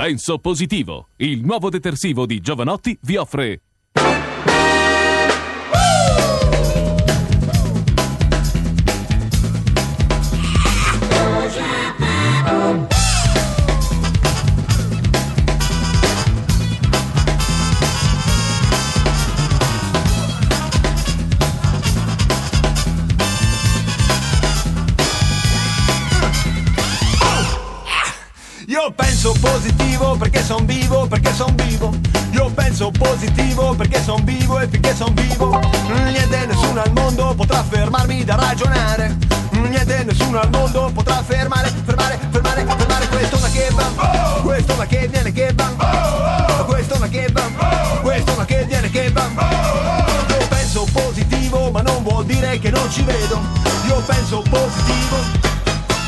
Penso positivo, il nuovo detersivo di Giovanotti vi offre son vivo. Io penso positivo perché son vivo e finché son vivo. Niente nessuno al mondo potrà fermarmi da ragionare. Niente nessuno al mondo potrà fermare, fermare, fermare, fermare questo ma che va. Questo ma che viene che va. Questo ma che va. Questo ma che viene che va. Io penso positivo ma non vuol dire che non ci vedo. Io penso positivo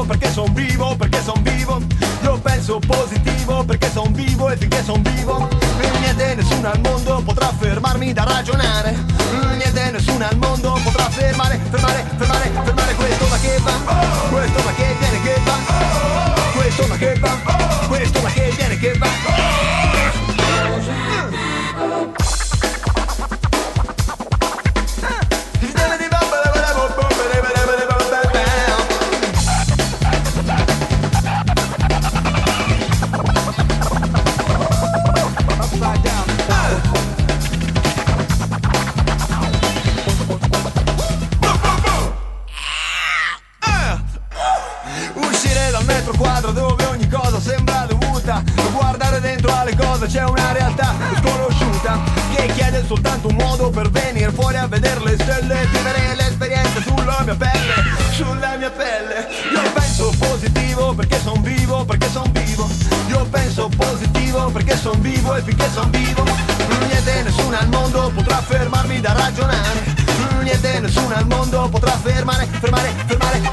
perché son vivo, perché son vivo. Io penso positivo perché son vivo e finché son vivo. Niente nessuno al mondo potrà fermarmi da ragionare. Niente nessuno al mondo potrà fermare, fermare, fermare, fermare questo ma che va. Questo ma che viene che va. Questo ma che va. Questo ma che viene che va. Un modo per venire fuori a vedere le stelle Vivere l'esperienza sulla mia pelle, sulla mia pelle. Io penso positivo perché son vivo, perché son vivo. Io penso positivo perché son vivo e finché son vivo Niente nessuno al mondo potrà fermarmi da ragionare. Niente nessuno al mondo potrà fermare, fermare, fermare,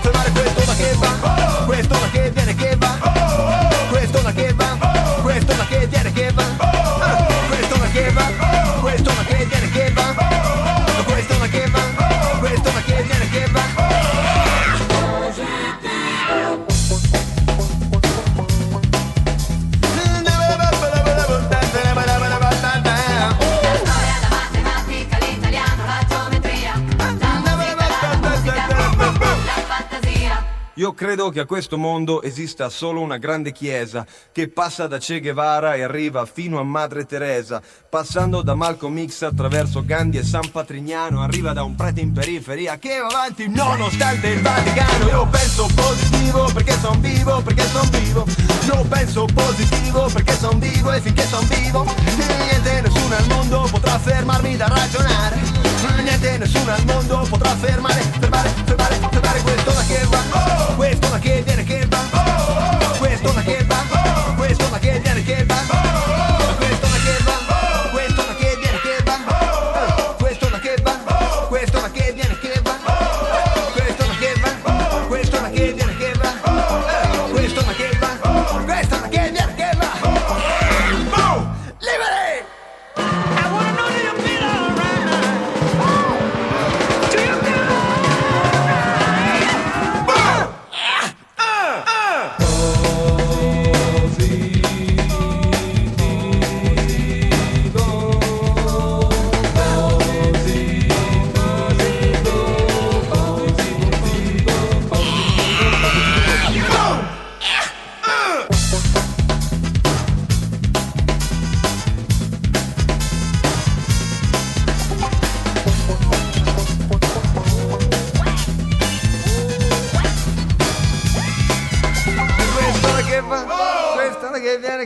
credo che a questo mondo esista solo una grande chiesa che passa da Che Guevara e arriva fino a Madre Teresa, passando da Malcolm X attraverso Gandhi e San Patrignano, arriva da un prete in periferia che va avanti nonostante il Vaticano. Io penso positivo perché son vivo, perché son vivo. Io penso positivo perché son vivo e finché son vivo, niente nessuno al mondo potrà fermarmi da ragionare. Niente nessuno al mondo potrà fermare, fermare, fermare, fermare questo ma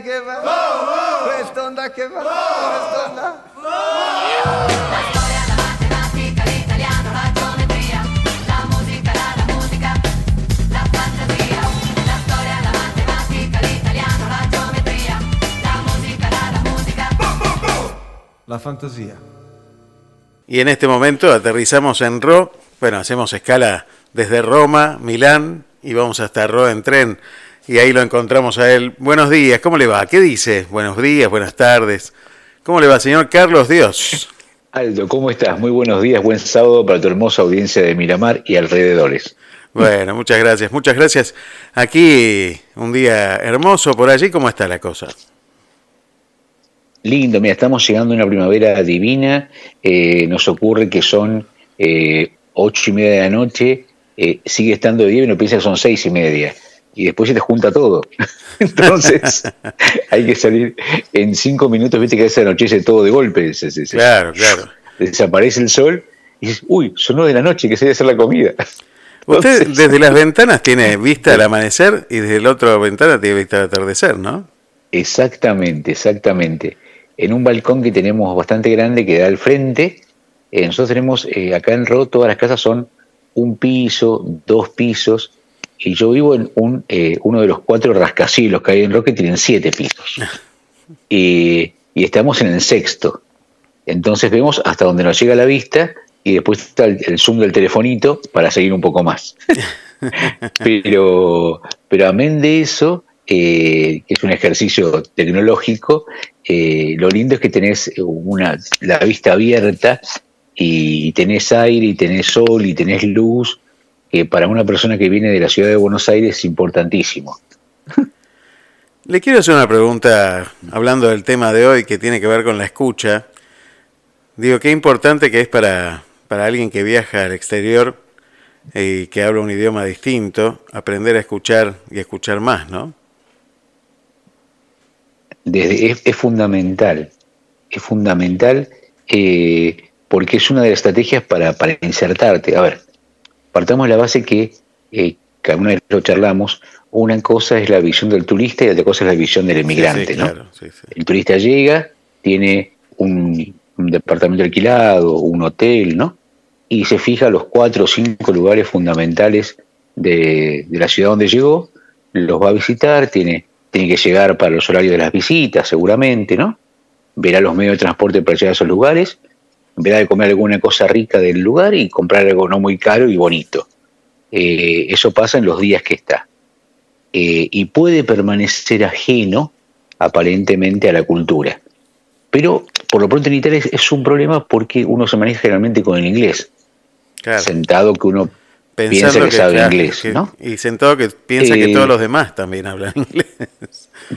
che viene che va, quest'onda che va, quest'onda. La storia, la matematica, l'italiano, la geometria, la musica, la, la musica, la fantasia. La storia, la matematica, l'italiano, la geometria, la musica, la, la musica. La fantasia. Y en este momento aterrizamos en Ro, bueno, hacemos escala desde Roma, Milán y vamos hasta Ro en tren. Y ahí lo encontramos a él. Buenos días, ¿cómo le va? ¿Qué dice? Buenos días, buenas tardes. ¿Cómo le va, señor Carlos Dios? Aldo, ¿cómo estás? Muy buenos días, buen sábado para tu hermosa audiencia de Miramar y alrededores. Bueno, muchas gracias, muchas gracias. Aquí un día hermoso por allí, ¿cómo está la cosa? Lindo, mira, estamos llegando a una primavera divina. eh, nos ocurre que son eh, ocho y media de la noche, eh, sigue estando de día y uno piensa que son seis y media. Y después se te junta todo. Entonces, hay que salir en cinco minutos, viste que se anochece todo de golpe. se- se- se- Claro, claro. Desaparece el sol y dices, uy, sonó de la noche que se debe hacer la comida. Usted Entonces- desde las ventanas tiene vista al amanecer y desde la otra ventana tiene vista al atardecer, ¿no? Exactamente, exactamente. En un balcón que tenemos bastante grande que da al frente, eh, nosotros tenemos eh, acá en Ro, todas las casas son un piso, dos pisos, y yo vivo en un, eh, uno de los cuatro rascacielos que hay en Ro que tienen siete pisos. y, y estamos en el sexto. Entonces vemos hasta donde nos llega la vista y después está el, el zoom del telefonito para seguir un poco más. pero, pero amén de eso, eh, que es un ejercicio tecnológico, eh, lo lindo es que tenés una, la vista abierta y tenés aire y tenés sol y tenés luz, que para una persona que viene de la ciudad de Buenos Aires es importantísimo. Le quiero hacer una pregunta hablando del tema de hoy que tiene que ver con la escucha. Digo, qué importante que es para, para alguien que viaja al exterior y que habla un idioma distinto, aprender a escuchar y escuchar más, ¿no? Desde, es, es fundamental, es fundamental eh, porque es una de las estrategias para, para insertarte. A ver, partamos de la base que, eh, que alguna vez lo charlamos, una cosa es la visión del turista y otra cosa es la visión del emigrante, Sí, sí, ¿no? claro, sí, sí. El turista llega, tiene un, un departamento alquilado, un hotel, ¿no? Y se fija los cuatro o cinco lugares fundamentales de, de la ciudad donde llegó, los va a visitar, tiene, tiene que llegar para los horarios de las visitas, seguramente, ¿no? Verá los medios de transporte para llegar a esos lugares, verá de comer alguna cosa rica del lugar y comprar algo no muy caro y bonito. Eh, eso pasa en los días que está. Eh, y puede permanecer ajeno aparentemente a la cultura. Pero por lo pronto en Italia es, es un problema porque uno se maneja generalmente con el inglés, Claro. sentado que uno piensa que, sabe claro, inglés, que- ¿no? Y sentado que piensa que Eh, todos los demás también hablan inglés.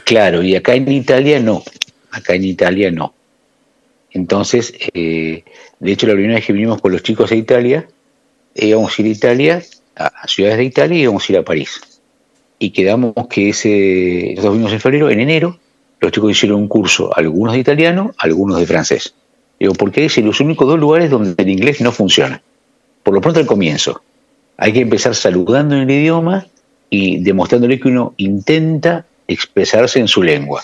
Claro, y acá en Italia no, acá en Italia no. Entonces, eh, de hecho la primera vez que vinimos con los chicos a Italia, íbamos a ir a Italia, a, ciudades de Italia y íbamos a ir a París. Y quedamos que ese, nosotros vinimos en febrero, en enero, los chicos hicieron un curso, algunos de italiano, algunos de francés. Digo, porque es los únicos dos lugares donde el inglés no funciona. Por lo pronto al comienzo. Hay que empezar saludando en el idioma y demostrándole que uno intenta expresarse en su lengua.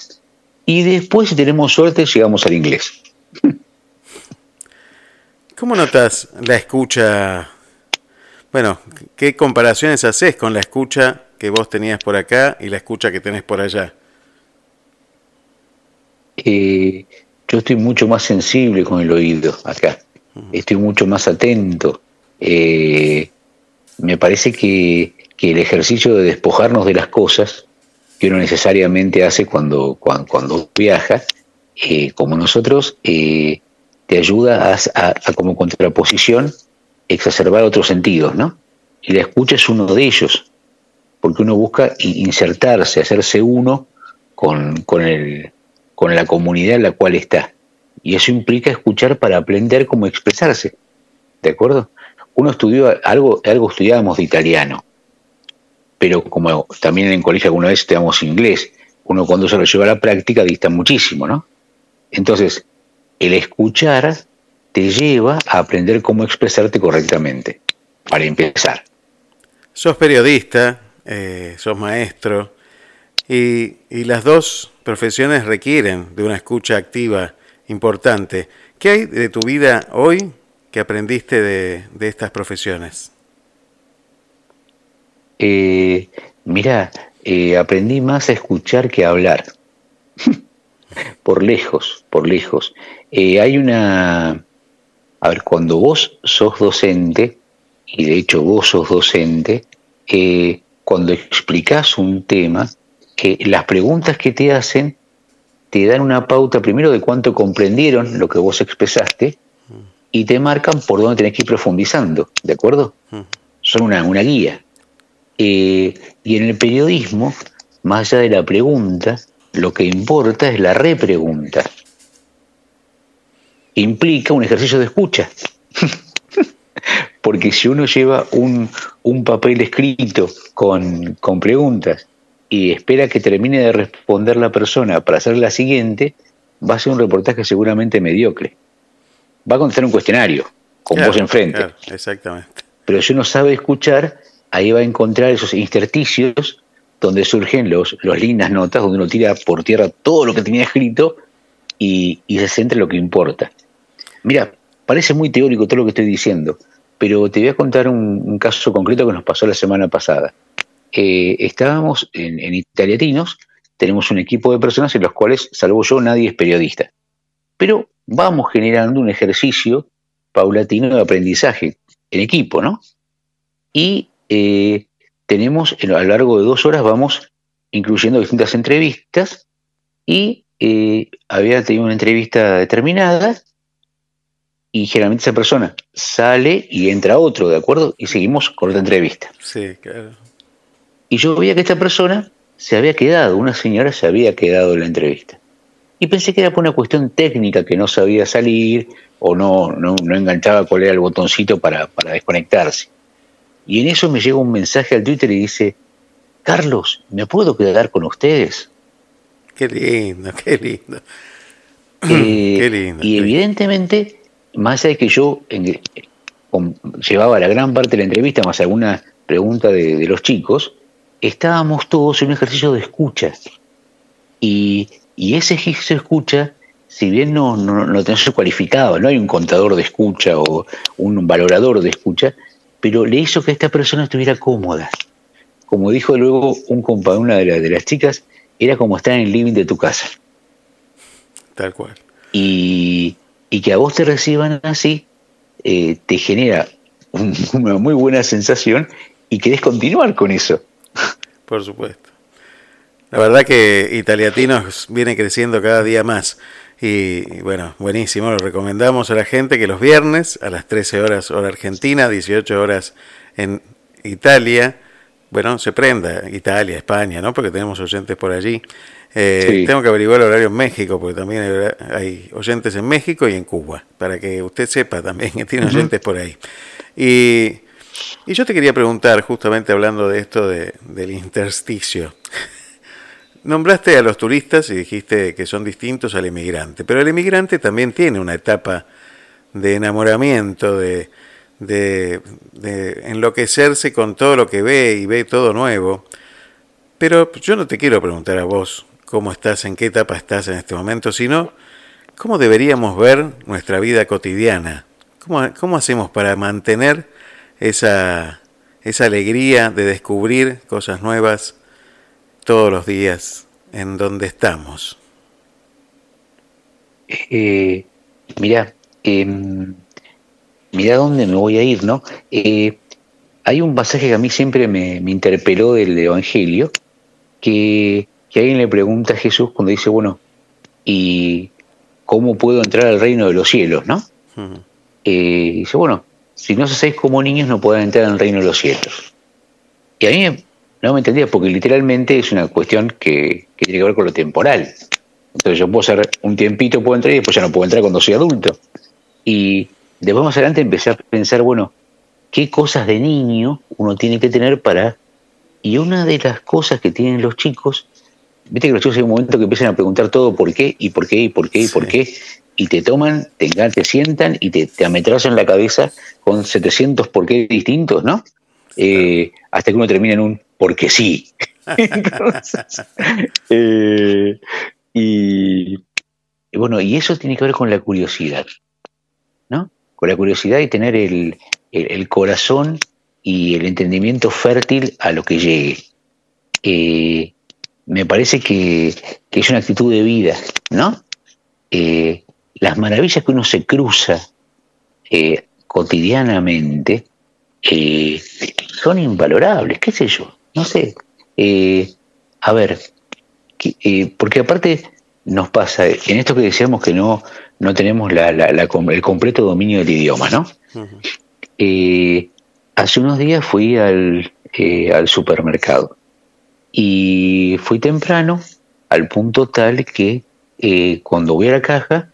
Y después, si tenemos suerte, llegamos al inglés. ¿Cómo notas la escucha? Bueno, ¿qué comparaciones haces con la escucha que vos tenías por acá y la escucha que tenés por allá? Eh, yo estoy mucho más sensible con el oído acá. Estoy mucho más atento. Eh, me parece que, que el ejercicio de despojarnos de las cosas que uno necesariamente hace cuando, cuando, cuando viaja, eh, como nosotros, eh, te ayuda a, como contraposición exacerbar otros sentidos, ¿no? Y la escucha es uno de ellos, porque uno busca insertarse, hacerse uno con, con, el, con la comunidad en la cual está. Y eso implica escuchar para aprender cómo expresarse. ¿De acuerdo? Uno estudió algo, algo estudiábamos de italiano, pero como también en el colegio alguna vez estudiamos inglés, uno cuando se lo lleva a la práctica dista muchísimo, ¿no? Entonces, el escuchar te lleva a aprender cómo expresarte correctamente, para empezar. Sos periodista, eh, sos maestro, y, y las dos profesiones requieren de una escucha activa importante. ¿Qué hay de tu vida hoy que aprendiste de, de estas profesiones? Eh, mira, eh, aprendí más a escuchar que a hablar. Por lejos, por lejos. Eh, hay una A ver, cuando vos sos docente, y de hecho vos sos docente, eh, cuando explicás un tema, que las preguntas que te hacen te dan una pauta primero de cuánto comprendieron lo que vos expresaste y te marcan por dónde tenés que ir profundizando, ¿de acuerdo? Son una, una guía. Eh, y en el periodismo, más allá de la pregunta, lo que importa es la repregunta. Implica un ejercicio de escucha. Porque si uno lleva un, un papel escrito con, con preguntas y espera que termine de responder la persona para hacer la siguiente, va a ser un reportaje seguramente mediocre. Va a contestar un cuestionario, con Claro, vos enfrente. claro, exactamente. Pero si uno sabe escuchar, ahí va a encontrar esos intersticios donde surgen los, los lindas notas, donde uno tira por tierra todo lo que tenía escrito y, y se centra en lo que importa. Mira, parece muy teórico todo lo que estoy diciendo, pero te voy a contar un, caso concreto que nos pasó la semana pasada. Eh, estábamos en, en Italiatinos, tenemos un equipo de personas en los cuales, salvo yo, nadie es periodista. Pero vamos generando un ejercicio paulatino de aprendizaje en equipo, ¿no? Y eh, tenemos, a lo largo de dos horas, vamos incluyendo distintas entrevistas y eh, había tenido una entrevista determinada y generalmente esa persona sale y entra otro, ¿de acuerdo? Y seguimos con otra entrevista. Sí, claro. Y yo veía que esta persona se había quedado, una señora se había quedado en la entrevista. Y pensé que era por una cuestión técnica que no sabía salir o no, no, no enganchaba cuál era el botoncito para, para desconectarse. Y en eso me llega un mensaje al Twitter y dice, Carlos, ¿me puedo quedar con ustedes? Qué lindo, qué lindo. Eh, Qué lindo, y qué evidentemente, más allá de que yo en- con- llevaba la gran parte de la entrevista, más alguna pregunta de, de los chicos, estábamos todos en un ejercicio de escucha. Y, y ese ejercicio de escucha, si bien no, no, no tenés cualificado, no hay un contador de escucha o un valorador de escucha, pero le hizo que esta persona estuviera cómoda. Como dijo luego un compa, una de, las- de las chicas, era como estar en el living de tu casa Tal cual. y, y que a vos te reciban así, eh, te genera un- una muy buena sensación y querés continuar con eso. Por supuesto. La verdad que Italiatinos viene creciendo cada día más. Y bueno, buenísimo. Lo recomendamos a la gente que los viernes a las 13 horas hora argentina, 18 horas en Italia, bueno, se prenda Italia, España, ¿no? Porque tenemos oyentes por allí. Eh, Sí. Tengo que averiguar el horario en México, porque también hay oyentes en México y en Cuba, para que usted sepa también que tiene oyentes por ahí. Y, y yo te quería preguntar, justamente hablando de esto de, del intersticio. Nombraste a los turistas y dijiste que son distintos al emigrante, pero el emigrante también tiene una etapa de enamoramiento, de, de, enloquecerse con todo lo que ve y ve todo nuevo. Pero yo no te quiero preguntar a vos cómo estás, en qué etapa estás en este momento, sino cómo deberíamos ver nuestra vida cotidiana. ¿Cómo, cómo hacemos para mantener esa, esa alegría de descubrir cosas nuevas todos los días en donde estamos? Eh, mirá, em, mirá dónde me voy a ir, ¿no? Eh, hay un pasaje que a mí siempre me, me interpeló del Evangelio, que, que alguien le pregunta a Jesús cuando dice, bueno, ¿y cómo puedo entrar al reino de los cielos, no? Eh, dice, bueno, si no hacéis como niños no podrán entrar en el reino de los cielos. Y a mí no me entendía, porque literalmente es una cuestión que, que tiene que ver con lo temporal. Entonces yo puedo ser un tiempito, puedo entrar y después ya no puedo entrar cuando soy adulto. Y después más adelante empecé a pensar, bueno, ¿qué cosas de niño uno tiene que tener para... Y una de las cosas que tienen los chicos, viste que los chicos hay un momento que empiezan a preguntar todo por qué y por qué y por qué y por Sí. qué, y te toman, te, te sientan y te, te ametrallan la cabeza con 700 por qué distintos, ¿no? Eh, hasta que uno termina en un porque sí. Entonces, eh, y, y bueno, y eso tiene que ver con la curiosidad, ¿no? Con la curiosidad y tener el, el- el corazón y el entendimiento fértil a lo que llegue. Eh, me parece que, que es una actitud de vida, ¿no? Eh, las maravillas que uno se cruza eh, cotidianamente eh, son invalorables, qué sé yo, no sé. Eh, a ver, eh, porque aparte nos pasa, en esto que decíamos que no, no tenemos la- la- la el completo dominio del idioma, ¿no? Eh, hace unos días fui al, eh, al supermercado y fui temprano al punto tal que eh, cuando voy a la caja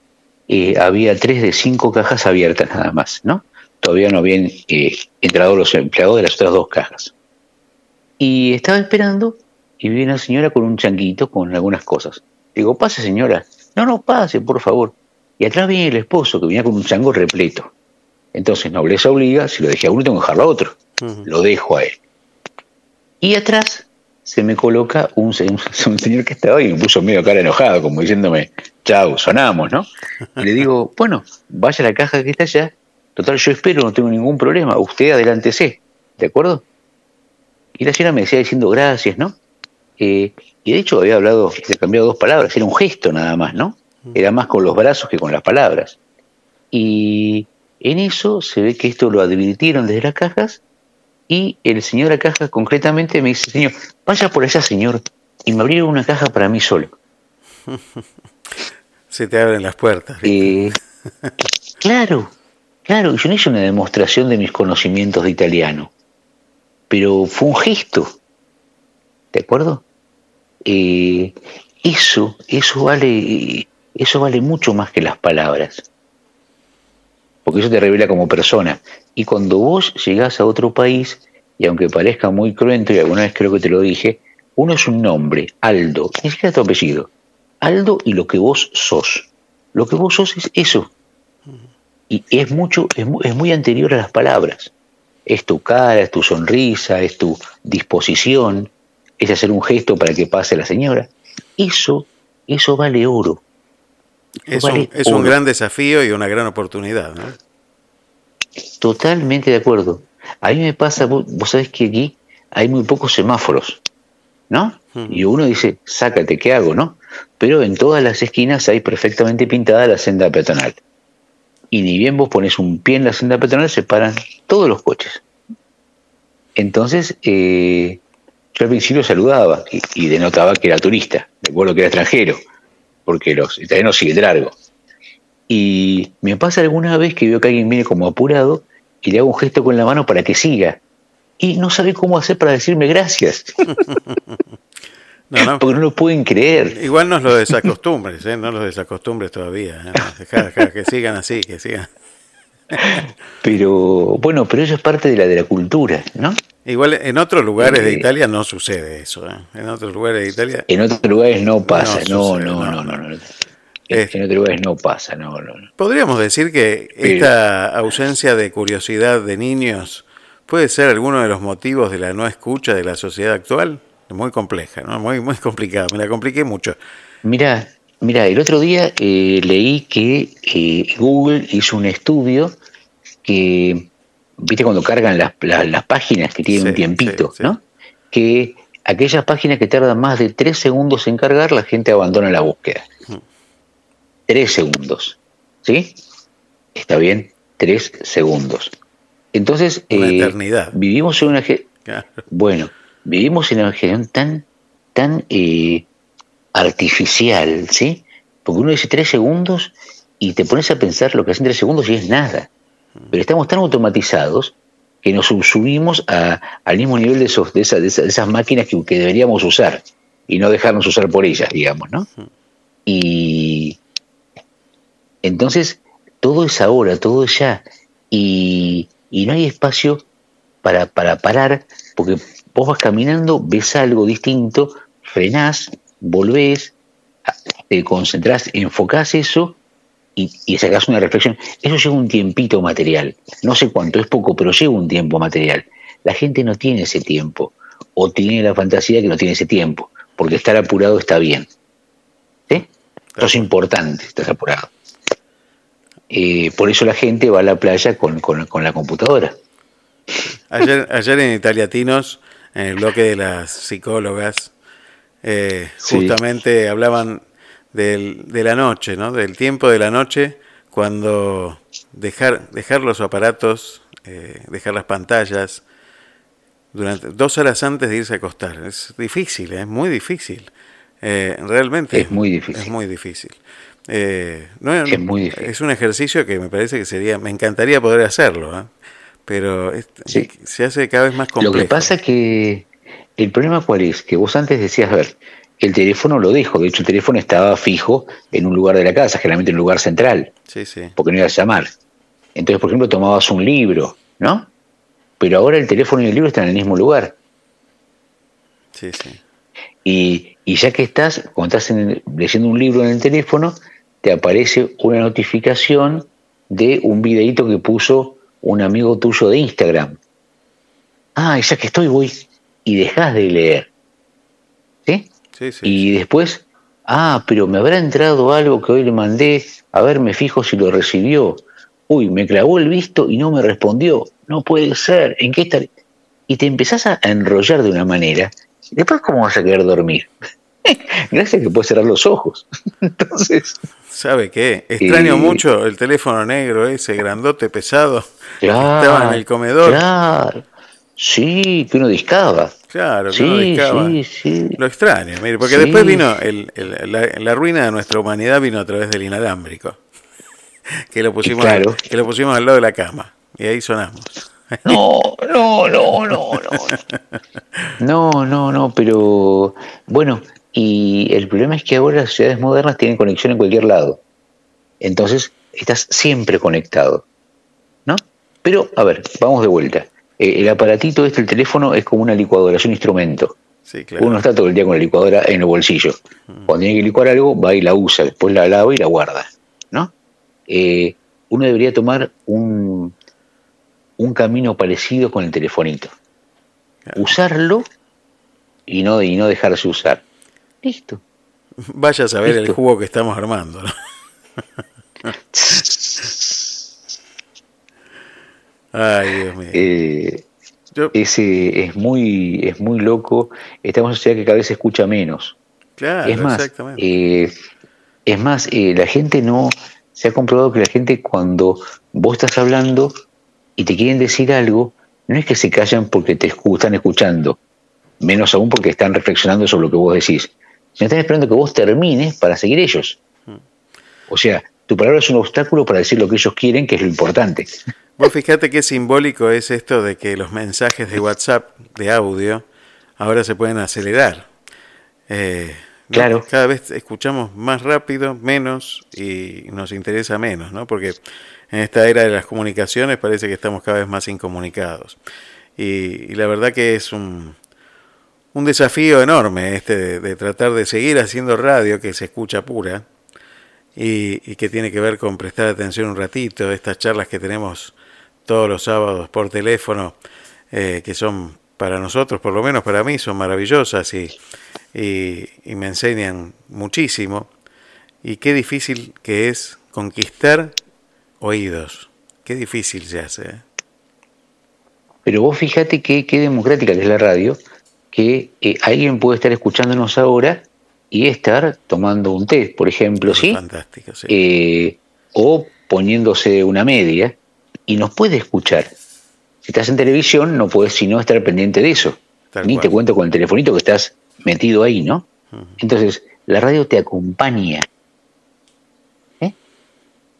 eh, había tres de cinco cajas abiertas nada más, ¿no? Todavía no habían eh, entrado los empleados de las otras dos cajas. Y estaba esperando y vi una señora con un changuito con algunas cosas. Digo, pase señora. No, no, pase, por favor. Y atrás viene el esposo que venía con un chango repleto. Entonces, nobleza obliga, si lo dejé a uno, tengo que dejarlo a otro. Lo dejo a él. Y atrás se me coloca un, se- un señor que estaba ahí y me puso medio cara enojado, como diciéndome, chau, sonamos, ¿no? Y le digo, bueno, vaya a la caja que está allá. Total, yo espero, no tengo ningún problema. Usted adelántese, ¿de acuerdo? Y la señora me decía diciendo gracias, ¿no? Eh, y de hecho había hablado, había cambiado dos palabras, era un gesto nada más, ¿no? Era más con los brazos que con las palabras. Y en eso se ve que esto lo advirtieron desde las cajas y el señor la caja concretamente me dice, señor, vaya por allá, señor, y me abrieron una caja para mí solo. Se te abren las puertas. Eh, claro, claro, yo no hice una demostración de mis conocimientos de italiano, pero fue un gesto, ¿de acuerdo? Eh, eso, eso vale, eso vale mucho más que las palabras, porque eso te revela como persona. Y cuando vos llegás a otro país, y aunque parezca muy cruento, y alguna vez creo que te lo dije, uno es un nombre, Aldo, ni siquiera tu apellido, Aldo y lo que vos sos. Lo que vos sos es eso. Y es mucho, es muy, es muy anterior a las palabras. Es tu cara, es tu sonrisa, es tu disposición, es hacer un gesto para que pase la señora. Eso, eso vale oro. Es, vale un, es un oro. gran desafío y una gran oportunidad. ¿no? Totalmente de acuerdo. A mí me pasa, vos, vos sabés que aquí hay muy pocos semáforos, ¿no? Y uno dice, sácate, ¿qué hago, no? Pero en todas las esquinas hay perfectamente pintada la senda peatonal. Y ni bien vos pones un pie en la senda peatonal, se paran todos los coches. Entonces, eh, yo al principio saludaba y, denotaba que era turista, de acuerdo que era extranjero, porque los italianos siguen largo. Y me pasa alguna vez que veo que alguien viene como apurado y le hago un gesto con la mano para que siga. Y no sabe cómo hacer para decirme gracias, No, no. porque no lo pueden creer. Igual no los desacostumbres, ¿eh? no los desacostumbres todavía. ¿eh? Que sigan así, que sigan. Pero bueno, pero eso es parte de la de la cultura, ¿no? Igual en otros lugares de Eh, Italia no sucede eso. ¿eh? En otros lugares de Italia En otros lugares no pasa, no, sucede, no, no, no, no, Es- en otros lugares no pasa, no, no, no. podríamos decir que Pero- esta ausencia de curiosidad de niños puede ser alguno de los motivos de la no escucha de la sociedad actual. Muy compleja, ¿no? Muy, muy complicada. Me la compliqué mucho. Mira, mira, el otro día eh, leí que eh, Google hizo un estudio que, viste, cuando cargan las, las- las páginas que tienen Sí, un tiempito, sí, sí. ¿no? Que aquellas páginas que tardan más de tres segundos en cargar, la gente abandona la búsqueda. Tres segundos, ¿sí? Está bien, tres segundos. Entonces, Una eh, eternidad. vivimos en una... Claro. bueno, vivimos en una generación tan, tan eh, artificial, ¿sí? Porque uno dice tres segundos y te pones a pensar lo que hacen tres segundos y es nada. Pero estamos tan automatizados que nos subimos a- al mismo nivel de, esos, de, esas, de esas- de esas máquinas que, que deberíamos usar y no dejarnos usar por ellas, digamos, ¿no? Y entonces todo es ahora, todo es ya. Y, y no hay espacio para, para parar, porque vos vas caminando, ves algo distinto, frenás, volvés, te concentrás, enfocás eso y, y sacás una reflexión. Eso lleva un tiempito material. No sé cuánto, es poco, pero lleva un tiempo material. La gente no tiene ese tiempo, o tiene la fantasía que no tiene ese tiempo, porque estar apurado está bien. ¿Sí? Eso es importante, estás apurado. Eh, por eso la gente va a la playa con, con- con la computadora. Ayer, ayer en Italiatinos, en el bloque de las psicólogas, eh, Sí. justamente hablaban del, de la noche, ¿no? Del tiempo de la noche cuando dejar, dejar los aparatos, eh, dejar las pantallas durante dos horas antes de irse a acostar. Es difícil, es muy difícil. Eh, realmente Es muy difícil. Es muy difícil. Eh, no, Es muy difícil. es un ejercicio que me parece que sería, me encantaría poder hacerlo, ¿eh? Pero es- Sí. se hace cada vez más complejo. Lo que pasa que el problema cuál es, que vos antes decías, a ver, el teléfono lo dejo, de hecho el teléfono estaba fijo en un lugar de la casa, generalmente en un lugar central, Sí, sí. porque no ibas a llamar. Entonces, por ejemplo, tomabas un libro, ¿no? Pero ahora el teléfono y el libro están en el mismo lugar. Sí, sí. Y, y ya que estás, cuando estás en- leyendo un libro en el teléfono, te aparece una notificación de un videíto que puso un amigo tuyo de Instagram. Ah, ya que estoy, voy. Y dejas de leer. ¿Sí? Sí, sí. Y después, ah, pero me habrá entrado algo que hoy le mandé, a ver, me fijo si lo recibió. Uy, me clavó el visto y no me respondió. No puede ser, ¿en qué estar? Y te empezás a enrollar de una manera. Después, ¿cómo vas a querer dormir? Gracias que puedes cerrar los ojos. Entonces, ¿Sabe qué? Extraño Y- mucho el teléfono negro ese, grandote, pesado, que estaba en el comedor. Claro. Sí, que uno discaba. Claro, que Sí, uno discaba. sí, sí. Lo extraño, mire, porque Sí. después vino el, el- la, la ruina de nuestra humanidad vino a través del inalámbrico, que lo pusimos, Claro. que lo pusimos al lado de la cama y ahí sonamos. No, no, no, no, no. No, no, no, pero bueno, y el problema es que ahora las ciudades modernas tienen conexión en cualquier lado. Entonces, estás siempre conectado. ¿No? Pero, a ver, vamos de vuelta. Eh, el aparatito este, el teléfono, es como una licuadora, es un instrumento. Sí, claro. Uno está todo el día con la licuadora en el bolsillo. Cuando tiene que licuar algo, va y la usa, después la lava y la guarda. ¿no? Eh, uno debería tomar un, un camino parecido con el telefonito. Usarlo y no, y no dejarse usar. Listo. Vaya a saber el jugo que estamos armando. ¿no? Ay, Dios mío. Eh, Yo- ese es muy, es muy loco. Estamos en una sociedad que cada vez se escucha menos. claro, es más, exactamente. eh, es más, eh, la gente no, se ha comprobado que la gente cuando vos estás hablando y te quieren decir algo, no es que se callan porque te están escuchando, menos aún porque están reflexionando sobre lo que vos decís, sino están esperando que vos termines para seguir ellos. O sea, tu palabra es un obstáculo para decir lo que ellos quieren, que es lo importante. Vos fijate qué simbólico es esto de que los mensajes de WhatsApp de audio ahora se pueden acelerar. Eh, ¿no? Claro. Cada vez escuchamos más rápido, menos y nos interesa menos, ¿no? Porque en esta era de las comunicaciones parece que estamos cada vez más incomunicados. Y, la verdad que es un, un desafío enorme este de, tratar de seguir haciendo radio que se escucha pura y, que tiene que ver con prestar atención un ratito, estas charlas que tenemos todos los sábados por teléfono, eh, que son para nosotros, por lo menos para mí, son maravillosas y me enseñan muchísimo. Y qué difícil que es conquistar oídos. Qué difícil se hace. ¿eh? Pero vos fíjate que, qué democrática que es la radio, que eh, alguien puede estar escuchándonos ahora y estar tomando un té, por ejemplo, ¿sí? fantástico, sí. Eh, o poniéndose una media y nos puede escuchar. Si estás en televisión, no puedes sino estar pendiente de eso. Tal Ni cual. te cuento con el telefonito que estás metido ahí, ¿no? Entonces, la radio te acompaña.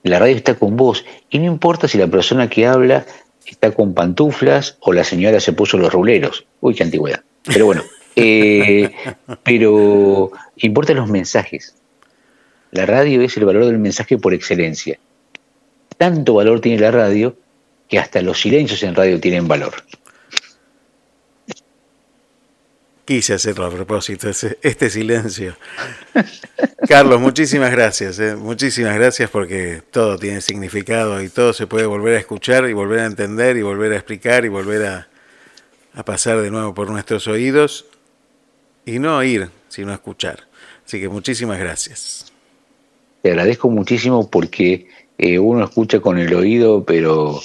La radio está con vos. Y no importa si la persona que habla está con pantuflas o la señora se puso los ruleros. Uy, qué antigüedad. Pero bueno, eh, pero importan los mensajes. La radio es el valor del mensaje por excelencia. Tanto valor tiene la radio que hasta los silencios en radio tienen valor. Quise hacerlo a propósito, este silencio. Carlos, muchísimas gracias, eh, muchísimas gracias porque todo tiene significado y todo se puede volver a escuchar y volver a entender y volver a explicar y volver a, a pasar de nuevo por nuestros oídos y no oír, sino escuchar. Así que muchísimas gracias. Te agradezco muchísimo porque eh, uno escucha con el oído, pero,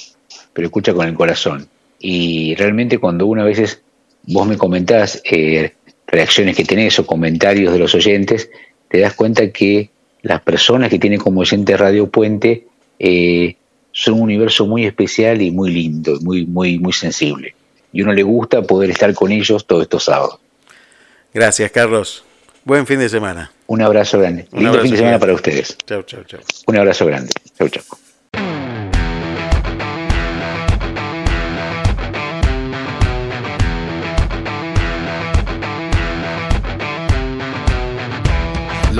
pero escucha con el corazón. Y realmente cuando uno a veces, vos me comentás eh, reacciones que tenés o comentarios de los oyentes, te das cuenta que las personas que tienen como oyente Radio Puente eh, son un universo muy especial y muy lindo, muy, muy, muy sensible. Y uno le gusta poder estar con ellos todos estos sábados. Gracias, Carlos. Buen fin de semana. Un abrazo grande. Un Lindo abrazo fin de semana para ustedes. Chau, chau, chau. Un abrazo grande. Chau, chau.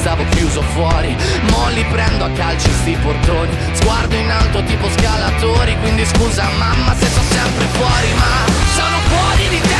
stavo chiuso fuori, mo li prendo a calci sti portoni, sguardo in alto tipo scalatori, quindi scusa mamma se sto sempre fuori, ma sono fuori di testa,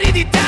loro.